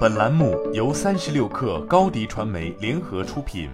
本栏目由三十六氪高低传媒联合出品。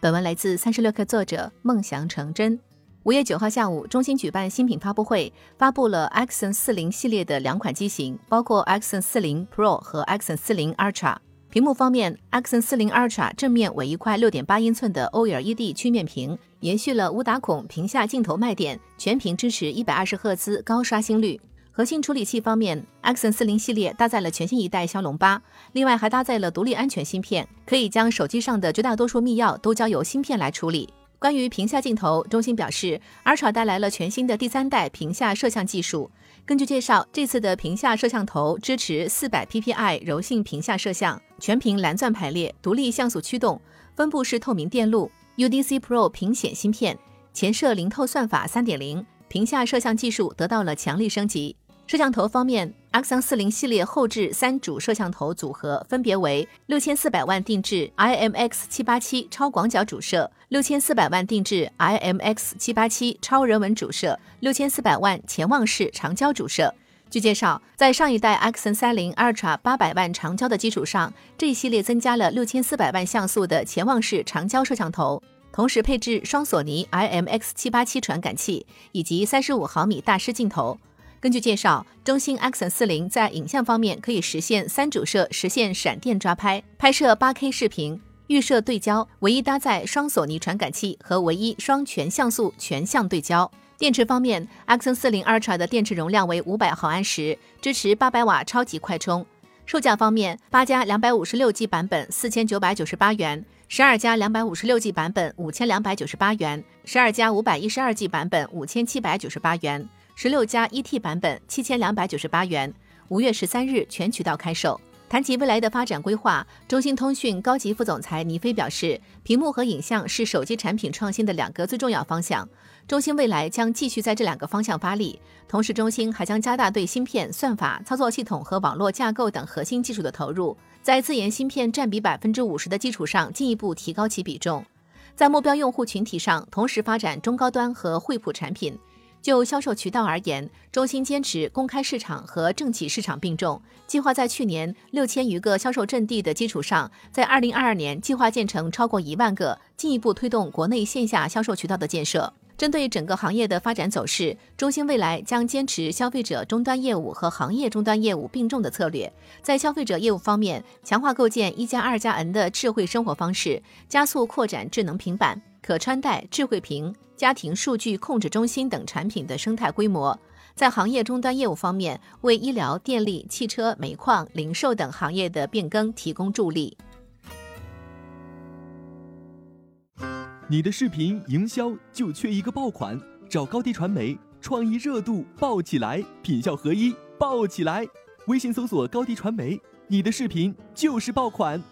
本文来自三十六氪作者梦想成真。五月九号下午，中兴举办新品发布会，发布了 Axon 四零系列的两款机型，包括 Axon 四零 Pro 和 Axon 四零 Ultra。屏幕方面，Axon 四零 Ultra 正面为一块六点八英寸的 OLED 曲面屏，延续了无打孔屏下镜头卖点，全屏支持一百二十赫兹高刷新率。核心处理器方面，Axon 四零系列搭载了全新一代骁龙八，另外还搭载了独立安全芯片，可以将手机上的绝大多数密钥都交由芯片来处理。关于屏下镜头，中兴表示，Ultra 带来了全新的第三代屏下摄像技术。根据介绍，这次的屏下摄像头支持四百 PPI 柔性屏下摄像，全屏蓝钻排列，独立像素驱动，分布式透明电路，UDC Pro 屏显芯片，前摄零透算法三点零，屏下摄像技术得到了强力升级。摄像头方面，Axon 四零系列后置三主摄像头组合分别为六千四百万定制 IMX 七八七超广角主摄、六千四百万定制 IMX 七八七超人文主摄、六千四百万潜望式长焦主摄。据介绍，在上一代 Axon 三零 Ultra 八百万长焦的基础上，这一系列增加了六千四百万像素的潜望式长焦摄像头，同时配置双索尼 IMX 七八七传感器以及三十五毫米大师镜头。根据介绍，中兴 Axon 四零在影像方面可以实现三主摄实现闪电抓拍，拍摄 8K 视频，预设对焦，唯一搭载双索尼传感器和唯一双全像素全向对焦。电池方面，Axon 四零 Ultra 的电池容量为五百毫安时，支持八百瓦超级快充。售价方面，八加两百五十六 G 版本四千九百九十八元，十二加两百五十六 G 版本五千两百九十八元，十二加五百一十二 G 版本五千七百九十八元。十六加一 T 版本七千两百九十八元，五月十三日全渠道开售。谈及未来的发展规划，中兴通讯高级副总裁倪飞表示，屏幕和影像是手机产品创新的两个最重要方向，中兴未来将继续在这两个方向发力。同时，中兴还将加大对芯片、算法、操作系统和网络架构等核心技术的投入，在自研芯片占比百分之五十的基础上，进一步提高其比重。在目标用户群体上，同时发展中高端和惠普产品。就销售渠道而言，中兴坚持公开市场和政企市场并重，计划在去年六千余个销售阵地的基础上，在二零二二年计划建成超过一万个，进一步推动国内线下销售渠道的建设。针对整个行业的发展走势，中兴未来将坚持消费者终端业务和行业终端业务并重的策略，在消费者业务方面，强化构建一加二加 N 的智慧生活方式，加速扩展智能平板、可穿戴智慧屏。家庭数据控制中心等产品的生态规模，在行业终端业务方面，为医疗、电力、汽车、煤矿、零售等行业的变更提供助力。你的视频营销就缺一个爆款，找高低传媒，创意热度爆起来，品效合一爆起来。微信搜索高低传媒，你的视频就是爆款。